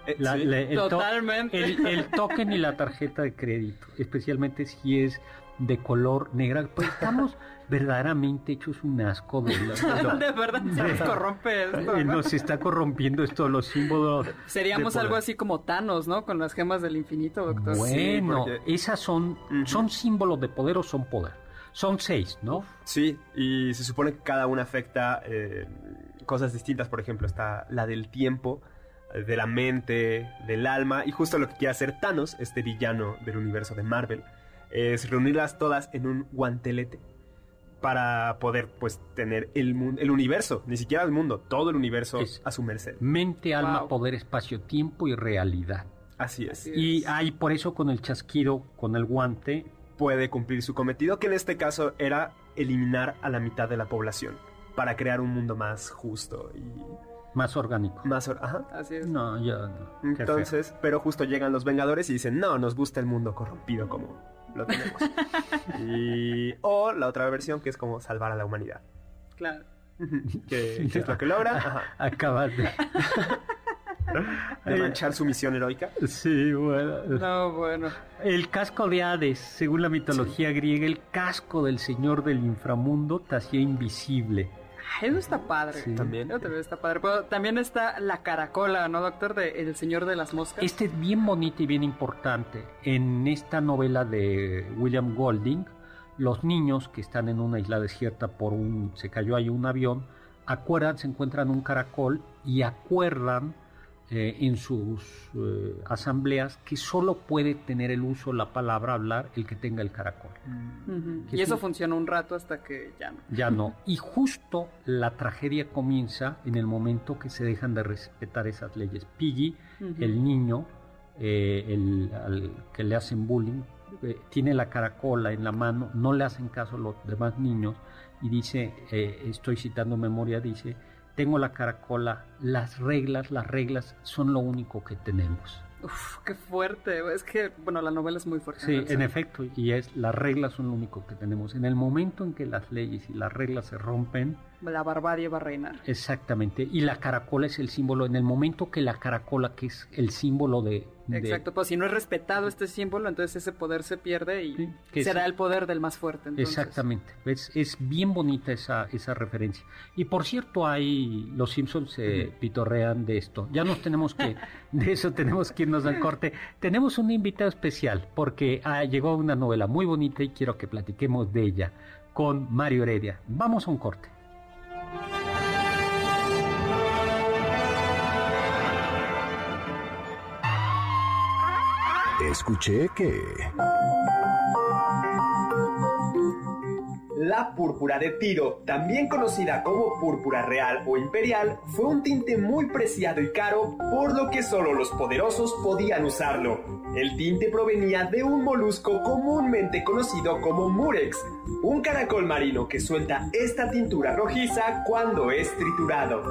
Eh, Totalmente. el token y la tarjeta de crédito, especialmente si es de color negra. Pues estamos verdaderamente hechos un asco de, de verdad se nos corrompe esto, eh, Nos está corrompiendo esto, los símbolos. Seríamos algo así como Thanos, ¿no? Con las gemas del infinito, doctor. Bueno, esas son, son símbolos de poder o son poder. Son seis, ¿no? Sí, y se supone que cada una afecta eh, cosas distintas. Por ejemplo, está la del tiempo, de la mente, del alma, y justo lo que quiere hacer Thanos, este villano del universo de Marvel, es reunirlas todas en un guantelete para poder pues tener el mundo, el universo, ni siquiera el mundo, todo el universo a su merced. Mente, alma, poder, espacio, tiempo y realidad. Así es. y hay por eso con el chasquido, con el guante puede cumplir su cometido, que en este caso era eliminar a la mitad de la población para crear un mundo más justo y más orgánico. Más ajá. Así es. No, ya no. Entonces, pero justo llegan los Vengadores y dicen, "No, nos gusta el mundo corrompido como lo tenemos. y, o la otra versión que es como salvar a la humanidad. Claro. que, es lo que logra. Acabas de... de manchar su misión heroica. Sí, bueno. No, bueno. El casco de Hades, según la mitología griega, el casco del señor del inframundo te hacía invisible eso está padre. También. está padre. Pero también está la caracola, ¿no, doctor? De El Señor de las Moscas. Este es bien bonito y bien importante. En esta novela de William Golding, los niños que están en una isla desierta por un... se cayó ahí un avión, acuerdan, se encuentran un caracol y acuerdan eh, en sus eh, asambleas que solo puede tener el uso, la palabra, hablar el que tenga el caracol. Y eso funciona un rato hasta que ya no. Ya no. Y justo la tragedia comienza en el momento que se dejan de respetar esas leyes. Piggy, el niño, eh, el, al que le hacen bullying, tiene la caracola en la mano, no le hacen caso a los demás niños y dice, estoy citando memoria, dice, tengo la caracola, las reglas, las reglas son lo único que tenemos. Uf, qué fuerte. Es que, bueno, la novela es muy fuerte. Sí, en efecto, y es, las reglas son lo único que tenemos. En el momento en que las leyes y las reglas se rompen... La barbarie va a reinar. Exactamente, y la caracola es el símbolo. En el momento que la caracola, que es el símbolo de, Exacto, pues si no es respetado este símbolo, entonces ese poder se pierde y será el poder del más fuerte. Exactamente, es, es, bien bonita esa, esa referencia. Y por cierto, hay los Simpsons se pitorrean de esto. Ya nos tenemos que, de eso tenemos que irnos al corte. Tenemos un invitado especial porque ah, llegó una novela muy bonita y quiero que platiquemos de ella con Mario Heredia. Vamos a un corte. Escuché que... La púrpura de Tiro, también conocida como púrpura real o imperial, fue un tinte muy preciado y caro, por lo que solo los poderosos podían usarlo. El tinte provenía de un molusco comúnmente conocido como murex, un caracol marino que suelta esta tintura rojiza cuando es triturado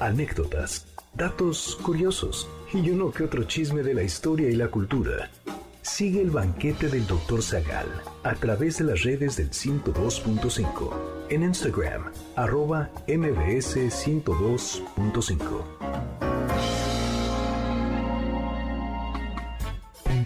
anécdotas, datos curiosos y uno que otro chisme de la historia y la cultura. Sigue el banquete del Dr. Zagal a través de las redes del 102.5 en Instagram, arroba mbs102.5.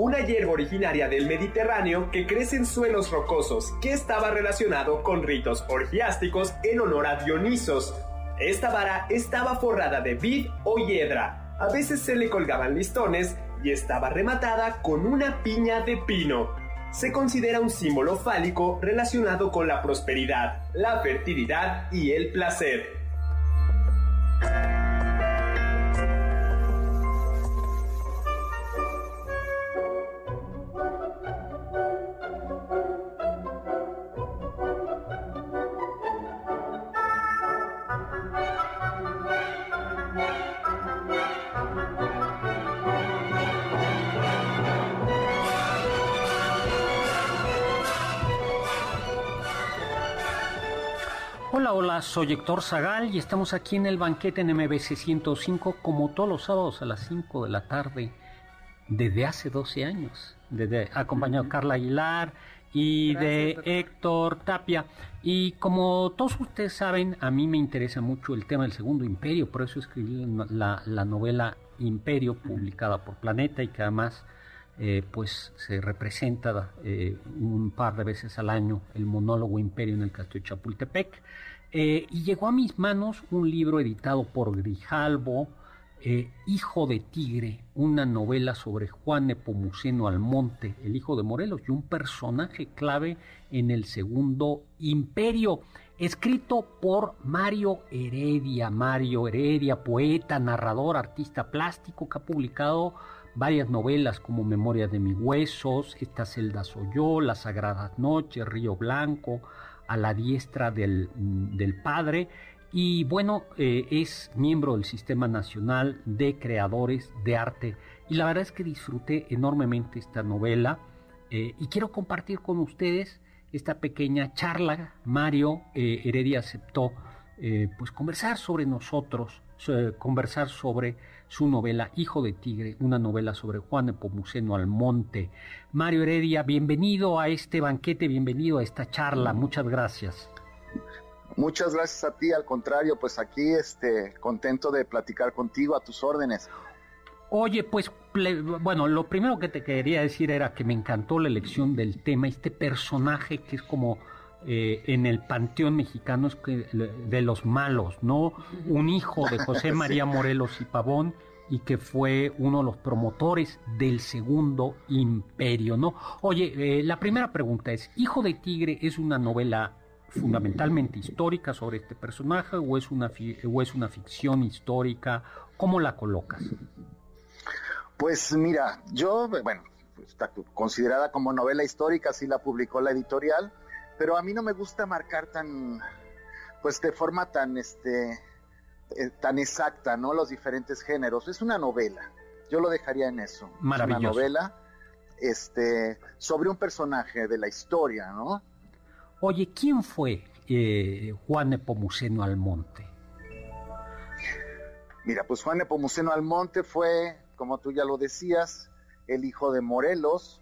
una hierba originaria del Mediterráneo que crece en suelos rocosos, que estaba relacionado con ritos orgiásticos en honor a Dionisos. Esta vara estaba forrada de vid o hiedra, a veces se le colgaban listones y estaba rematada con una piña de pino. Se considera un símbolo fálico relacionado con la prosperidad, la fertilidad y el placer. Soy Héctor Zagal y estamos aquí en el banquete en MBC 105 como todos los sábados a las 5 de la tarde desde hace 12 años, desde, acompañado de Carla Aguilar y de Héctor Tapia. Y como todos ustedes saben, a mí me interesa mucho el tema del Segundo Imperio, por eso escribí la, la novela Imperio, publicada por Planeta y que además eh, pues se representa eh, un par de veces al año el monólogo Imperio en el Castillo de Chapultepec. Eh, y llegó a mis manos un libro editado por Grijalbo, Hijo de Tigre, una novela sobre Juan Nepomuceno Almonte, el hijo de Morelos, y un personaje clave en el Segundo Imperio, escrito por Mario Heredia. Mario Heredia, poeta, narrador, artista plástico, que ha publicado varias novelas como Memoria de mis huesos, Esta celda soy yo, Las sagradas noches, Río Blanco, A la diestra del, mm, Padre, y bueno, eh, es miembro del Sistema Nacional de Creadores de Arte, y la verdad es que disfruté enormemente esta novela, eh, y quiero compartir con ustedes esta pequeña charla. Mario eh, Heredia aceptó pues conversar sobre nosotros, conversar sobre su novela Hijo de Tigre, una novela sobre Juan Nepomuceno Almonte. Mario Heredia, bienvenido a este banquete, bienvenido a esta charla, muchas gracias. Muchas gracias a ti, al contrario, pues aquí este, contento de platicar contigo a tus órdenes. Oye, pues bueno, lo primero que te quería decir era que me encantó la elección del tema, este personaje que es como eh, en el panteón mexicano de los malos, ¿no? Un hijo de José María Morelos y Pavón y que fue uno de los promotores del segundo imperio, ¿no? Oye, eh, la primera pregunta es, Hijo de Tigre es una novela fundamentalmente histórica sobre este personaje o es una, o es una ficción histórica? ¿Cómo la colocas? Pues mira, yo, bueno, está considerada como novela histórica, así la publicó la editorial, pero a mí no me gusta marcar tan, pues de forma tan, este, eh, tan exacta, ¿no? Los diferentes géneros. Es una novela. Yo lo dejaría en eso. Maravilloso. una novela, este, sobre un personaje de la historia, ¿no? Oye, ¿quién fue eh, Juan Nepomuceno Almonte? Mira, pues Juan Nepomuceno Almonte fue, como tú ya lo decías, el hijo de Morelos,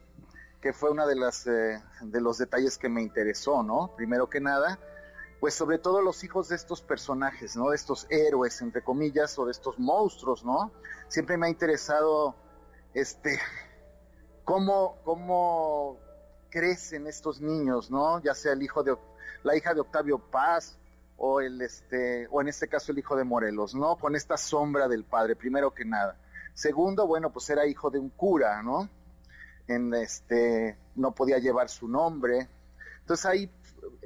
que fue uno de, las, eh, de los detalles que me interesó, ¿no? Primero que nada, pues sobre todo los hijos de estos personajes, ¿no? De estos héroes, entre comillas, o de estos monstruos, ¿no? Siempre me ha interesado, este, cómo, cómo crecen estos niños, ¿no? Ya sea el hijo de, la hija de Octavio Paz, o el, este, o en este caso el hijo de Morelos, ¿no? Con esta sombra del padre, primero que nada. Segundo, bueno, pues era hijo de un cura, ¿no? En este, no podía llevar su nombre. Entonces ahí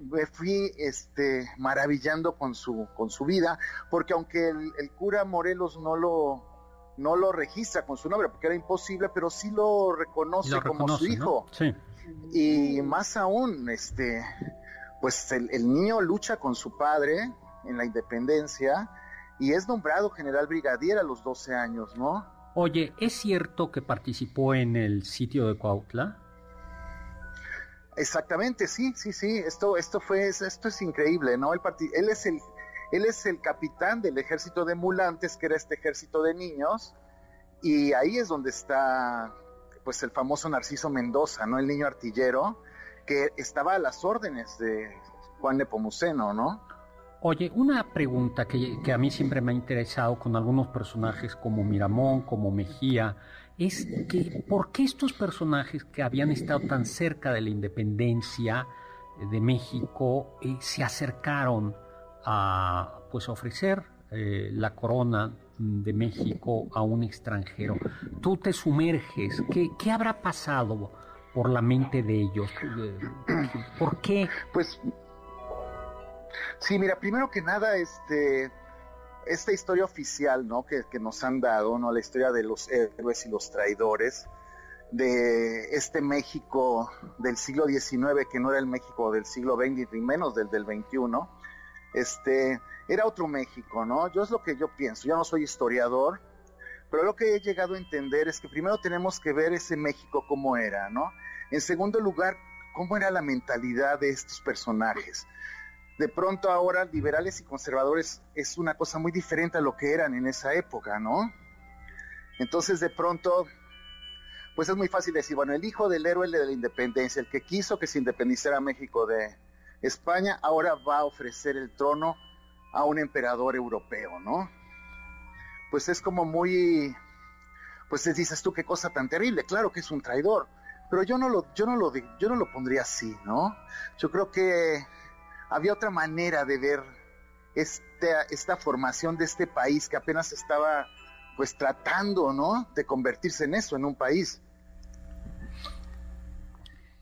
me fui este, maravillando con su, con su vida, porque aunque el, cura Morelos no lo, no lo registra con su nombre, porque era imposible, pero sí lo reconoce como su hijo. Y más aún, este, pues el, el, niño lucha con su padre en la independencia y es nombrado general brigadier a los 12 años, ¿no? Oye, ¿es cierto que participó en el sitio de Cuautla? Exactamente, sí, sí, sí. Esto, esto fue, esto es increíble, ¿no? Él, él es el, él es el capitán del ejército de mulantes, que era este ejército de niños, y ahí es donde está, pues, el famoso Narciso Mendoza, ¿no? El niño artillero, que estaba a las órdenes de Juan Nepomuceno, ¿no? Oye, una pregunta que, a mí siempre me ha interesado con algunos personajes como Miramón, como Mejía, es que ¿por qué estos personajes que habían estado tan cerca de la independencia de México eh, se acercaron a pues ofrecer eh, la corona de México a un extranjero? Tú te sumerges, ¿qué, qué habrá pasado por la mente de ellos? ¿Por qué? Pues Sí, mira, primero que nada, este, esta historia oficial, ¿no? Que, nos han dado, ¿no? La historia de los héroes y los traidores de este México del siglo XIX, que no era el México del siglo XX, ni menos del del XXI, este, era otro México, ¿no? Yo es lo que yo pienso, yo no soy historiador, pero lo que he llegado a entender es que primero tenemos que ver ese México como era, ¿no? En segundo lugar, cómo era la mentalidad de estos personajes de pronto ahora liberales y conservadores es una cosa muy diferente a lo que eran en esa época, ¿no? Entonces de pronto, pues es muy fácil decir, bueno, el hijo del héroe de la independencia, el que quiso que se independizara México de España, ahora va a ofrecer el trono a un emperador europeo, ¿no? Pues es como muy, pues dices tú qué cosa tan terrible, claro que es un traidor, pero yo no lo, yo no lo, yo no lo pondría así, ¿no? Yo creo que había otra manera de ver esta, esta formación de este país que apenas estaba pues tratando, ¿no? De convertirse en eso, en un país.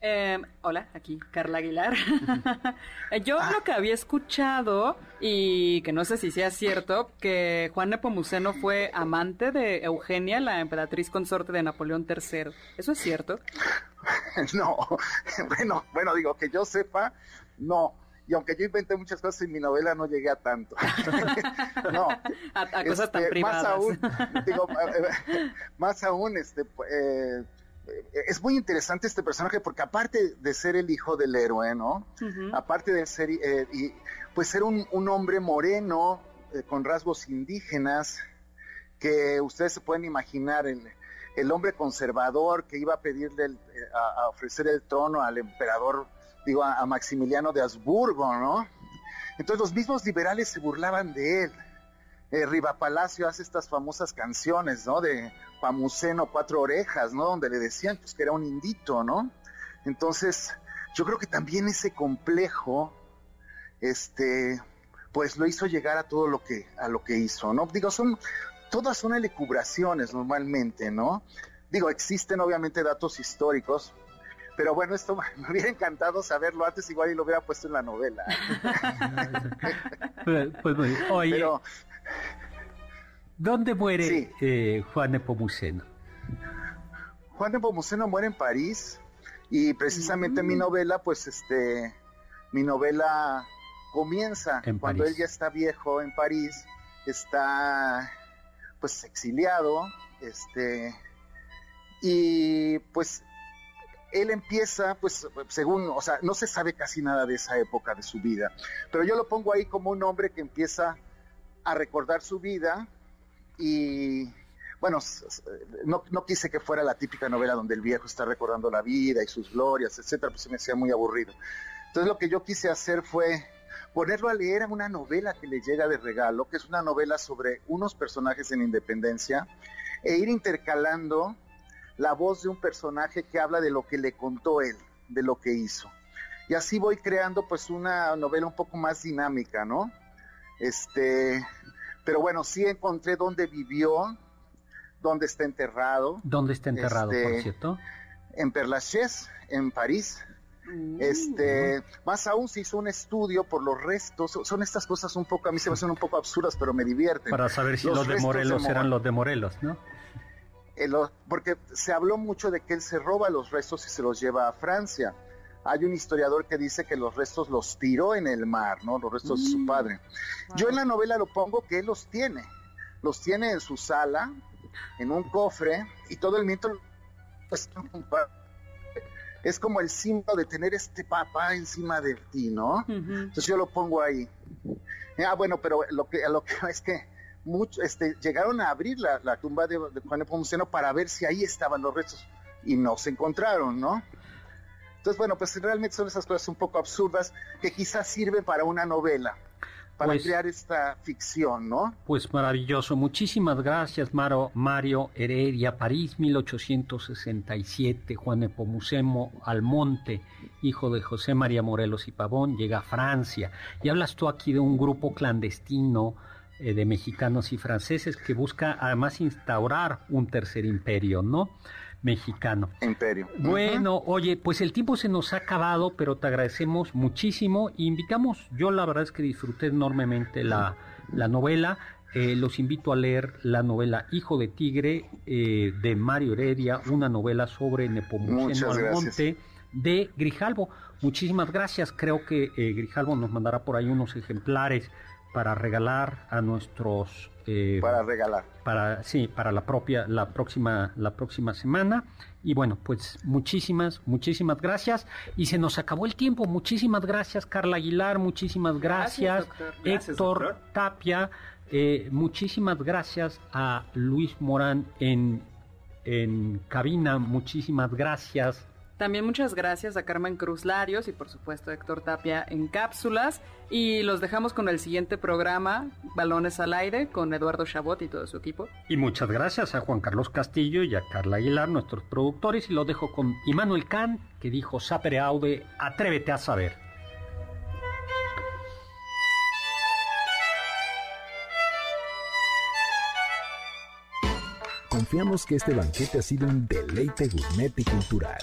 Em, hola, aquí Carla Aguilar. Yo ah. lo que había escuchado, y que no sé si sea cierto, que Juan Nepomuceno fue amante de Eugenia, la emperatriz consorte de Napoleón III. ¿Eso es cierto? No, bueno, bueno, digo que yo sepa, no y aunque yo inventé muchas cosas en mi novela, no llegué a tanto. no. A, cosas tan privadas. Más aún, digo, más aún, este, eh, es muy interesante este personaje porque aparte de ser el hijo del héroe, ¿no? Aparte de ser, eh, y, pues ser un, hombre moreno, eh, con rasgos indígenas, que ustedes se pueden imaginar, el, el hombre conservador que iba a pedirle, a ofrecer el trono al emperador digo, a, Maximiliano de Habsburgo, ¿no? Entonces los mismos liberales se burlaban de él. Eh, Riva Palacio hace estas famosas canciones, ¿no? De Pamuceno, Cuatro Orejas, ¿no? Donde le decían pues, que era un indito, ¿no? Entonces, yo creo que también ese complejo, este, pues lo hizo llegar a todo lo que, a lo que hizo, ¿no? Digo, son, todas son elucubraciones normalmente, ¿no? Digo, existen obviamente datos históricos, pero bueno, esto me hubiera encantado saberlo antes, igual y lo hubiera puesto en la novela. pues, pues oye, ¿dónde muere eh, Juan de Pomuceno? Juan de Pomuceno muere en París y precisamente en mi mm. novela, pues este, mi novela comienza cuando él ya está viejo en París, está pues exiliado, este, y pues él empieza, pues según, o sea, no se sabe casi nada de esa época de su vida, pero yo lo pongo ahí como un hombre que empieza a recordar su vida y bueno, no, no, quise que fuera la típica novela donde el viejo está recordando la vida y sus glorias, etcétera, pues se me hacía muy aburrido. Entonces lo que yo quise hacer fue ponerlo a leer en una novela que le llega de regalo, que es una novela sobre unos personajes en independencia, e ir intercalando la voz de un personaje que habla de lo que le contó él, de lo que hizo. Y así voy creando pues una novela un poco más dinámica, ¿no? Este, pero bueno, sí encontré dónde vivió, dónde está enterrado. ¿Dónde está enterrado, por este, cierto? En Perlaches, en París. Mm. Este, más aún se hizo un estudio por los restos, son estas cosas un poco, a mí se me hacen un poco absurdas, pero me divierten. Para saber si los, de Morelos eran los de Morelos, ¿no? Porque se habló mucho de que él se roba los restos y se los lleva a Francia. Hay un historiador que dice que los restos los tiró en el mar, ¿no? Los restos de su mm. padre. Yo en la novela lo pongo que él los tiene. Los tiene en su sala, en un cofre, y todo el mito pues, es como el símbolo de tener este papá encima de ti, ¿no? Entonces yo lo pongo ahí. Ah, bueno, pero lo que, lo que es que mucho, este, llegaron a abrir la, tumba de, Juan Nepomuceno para ver si ahí estaban los restos y no se encontraron, ¿no? Entonces, bueno, pues realmente son esas cosas un poco absurdas que quizás sirven para una novela, para pues crear esta ficción, ¿no? Pues maravilloso. Muchísimas gracias, Maro, Mario Heredia, París, 1867. Juan Nepomuceno Almonte, hijo de José María Morelos y Pavón, llega a Francia. Y hablas tú aquí de un grupo clandestino eh, de mexicanos y franceses que busca además instaurar un tercer imperio, ¿no? Mexicano. Imperio. Bueno, oye, pues el tiempo se nos ha acabado, pero te agradecemos muchísimo. Invitamos, yo la verdad es que disfruté enormemente la, novela. Eh, los invito a leer la novela Hijo de Tigre eh, de Mario Heredia, una novela sobre Nepomuceno Almonte de Grijalvo. Muchísimas gracias. Creo que Grijalvo nos mandará por ahí unos ejemplares para regalar a nuestros eh, para regalar. para sí para la propia la próxima la próxima semana. Y bueno pues muchísimas muchísimas gracias. Y se nos acabó el tiempo. Muchísimas gracias Carla Aguilar. Muchísimas gracias, Héctor Tapia. Eh, muchísimas gracias a Luis Morán en en cabina. Muchísimas gracias también muchas gracias a Carmen Cruz Larios y por supuesto a Héctor Tapia en cápsulas. Y los dejamos con el siguiente programa, Balones al Aire, con Eduardo Chabot y todo su equipo. Y muchas gracias a Juan Carlos Castillo y a Carla Aguilar, nuestros productores. Y lo dejo con Immanuel Kant, que dijo, Sapere Aude, atrévete a saber. Confiamos que este banquete ha sido un deleite gourmet y cultural.